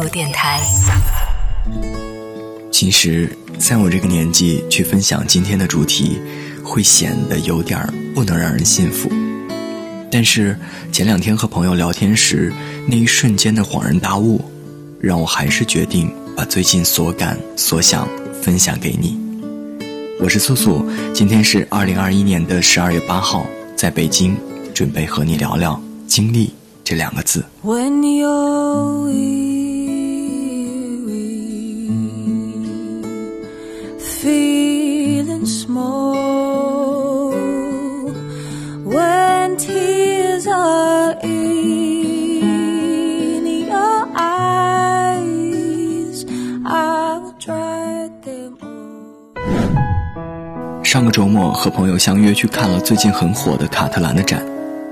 度电台。其实，在我这个年纪去分享今天的主题，会显得有点不能让人信服。但是前两天和朋友聊天时，那一瞬间的恍然大悟，让我还是决定把最近所感所想分享给你。我是素素，今天是二零二一年的十二月八号，在北京，准备和你聊聊经历这两个字。上个周末和朋友相约去看了最近很火的卡特兰的展，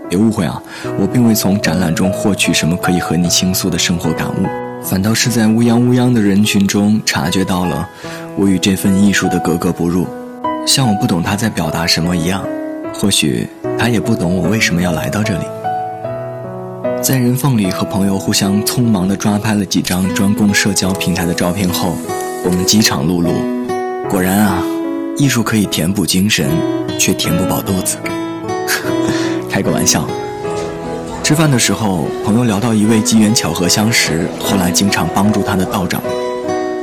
别误会啊，我并未从展览中获取什么可以和你倾诉的生活感悟，反倒是在乌泱乌泱的人群中察觉到了我与这份艺术的格格不入，像我不懂他在表达什么一样，或许他也不懂我为什么要来到这里。在人缝里和朋友互相匆忙地抓拍了几张专供社交平台的照片后，我们饥肠辘辘，果然啊。艺术可以填补精神，却填不饱肚子。开个玩笑。吃饭的时候，朋友聊到一位机缘巧合相识，后来经常帮助他的道长。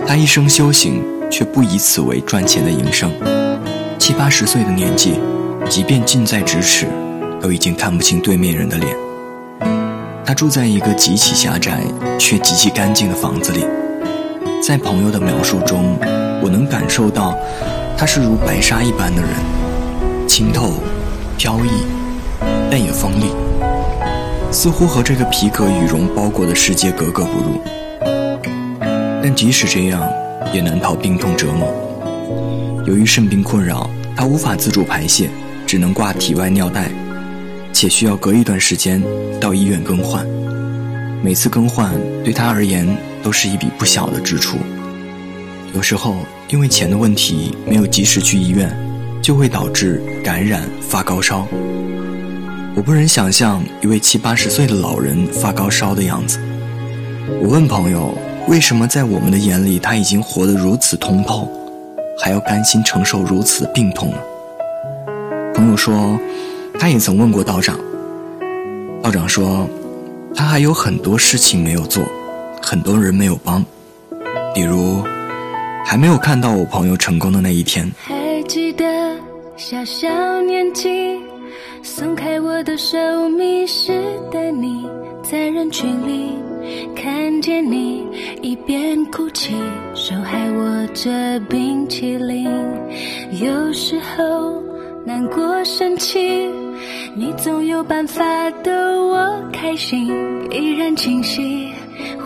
他一生修行，却不以此为赚钱的营生。七八十岁的年纪，即便近在咫尺，都已经看不清对面人的脸。他住在一个极其狭窄却极其干净的房子里。在朋友的描述中，我能感受到。他是如白纱一般的人，清透、飘逸，但也锋利，似乎和这个皮革羽绒包裹的世界格格不入。但即使这样，也难逃病痛折磨。由于肾病困扰，他无法自主排泄，只能挂体外尿袋，且需要隔一段时间到医院更换。每次更换对他而言都是一笔不小的支出。有时候因为钱的问题没有及时去医院，就会导致感染发高烧。我不忍想象一位七八十岁的老人发高烧的样子。我问朋友，为什么在我们的眼里他已经活得如此通透，还要甘心承受如此病痛？朋友说，他也曾问过道长。道长说，他还有很多事情没有做，很多人没有帮，比如。还没有看到我朋友成功的那一天。还记得小小年纪，松开我的手，迷失的你，在人群里看见你，一边哭泣，手还握着冰淇淋。有时候难过生气，你总有办法逗我开心，依然清晰。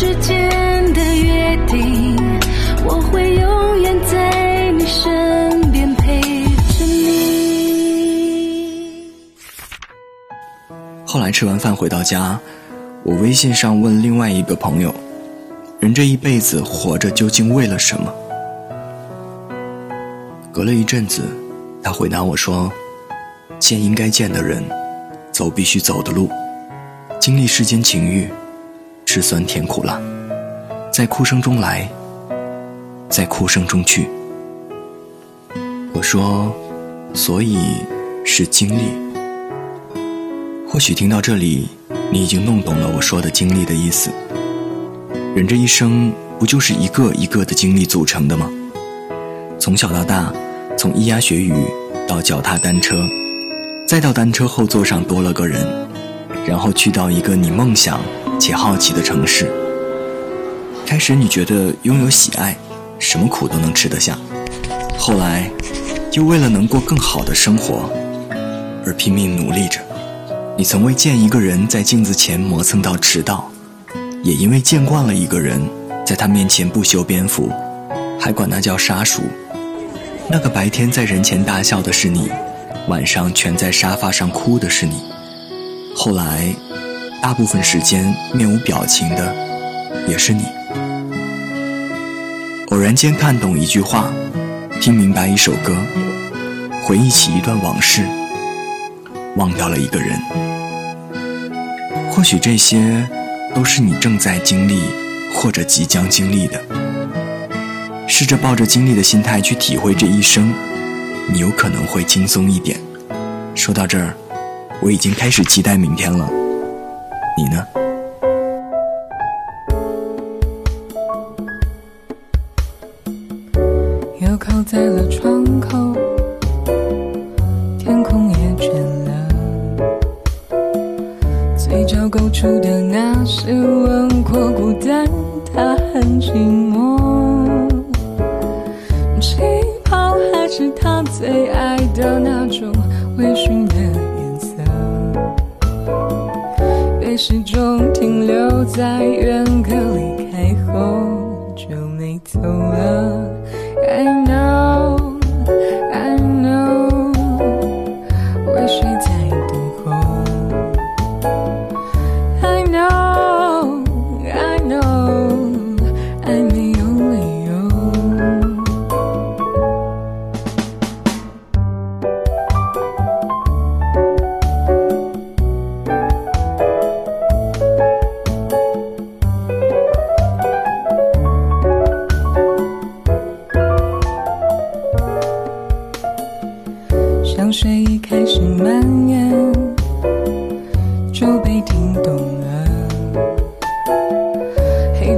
之间的约定，我会永远在你身边陪着你。后来吃完饭回到家，我微信上问另外一个朋友：“人这一辈子活着究竟为了什么？”隔了一阵子，他回答我说：“见应该见的人，走必须走的路，经历世间情欲，吃酸甜苦辣，在哭声中来，在哭声中去。”我说：“所以是经历。”或许听到这里，你已经弄懂了我说的经历的意思。人这一生不就是一个一个的经历组成的吗？从小到大，从咿呀学语到脚踏单车，再到单车后座上多了个人，然后去到一个你梦想且好奇的城市。开始你觉得拥有喜爱，什么苦都能吃得下，后来又为了能过更好的生活而拼命努力着。你曾未见一个人在镜子前磨蹭到迟到，也因为见惯了一个人在他面前不修边幅，还管那叫杀熟。那个白天在人前大笑的是你，晚上蜷在沙发上哭的是你。后来，大部分时间面无表情的也是你。偶然间看懂一句话，听明白一首歌，回忆起一段往事，忘掉了一个人。或许这些都是你正在经历或者即将经历的。试着抱着经历的心态去体会这一生，你有可能会轻松一点。说到这儿，我已经开始期待明天了。你呢？又靠在了窗口，天空也倦了。嘴角勾出的那是轮廓，孤单，它很寂始终停留在原刻，离开后就没走了。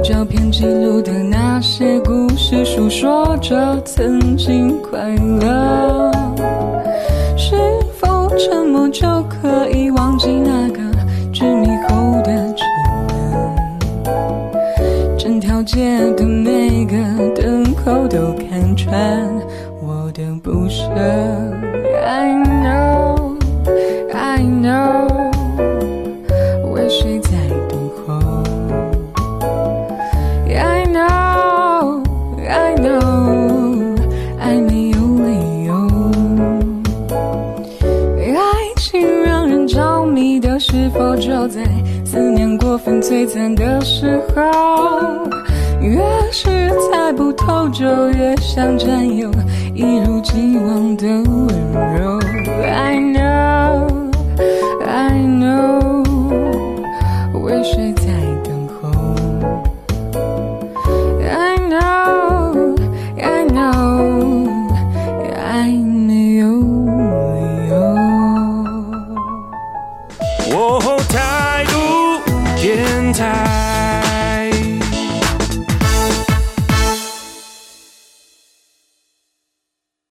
照片记录的那些故事，诉说着曾经快乐。是否沉默就可以忘记那个执迷后的痴人？整条街的每个灯口都看穿我的不舍。I know, 分摧残的时候？越是猜不透，就越想占有，一如既往的温柔。I know, I know，为谁在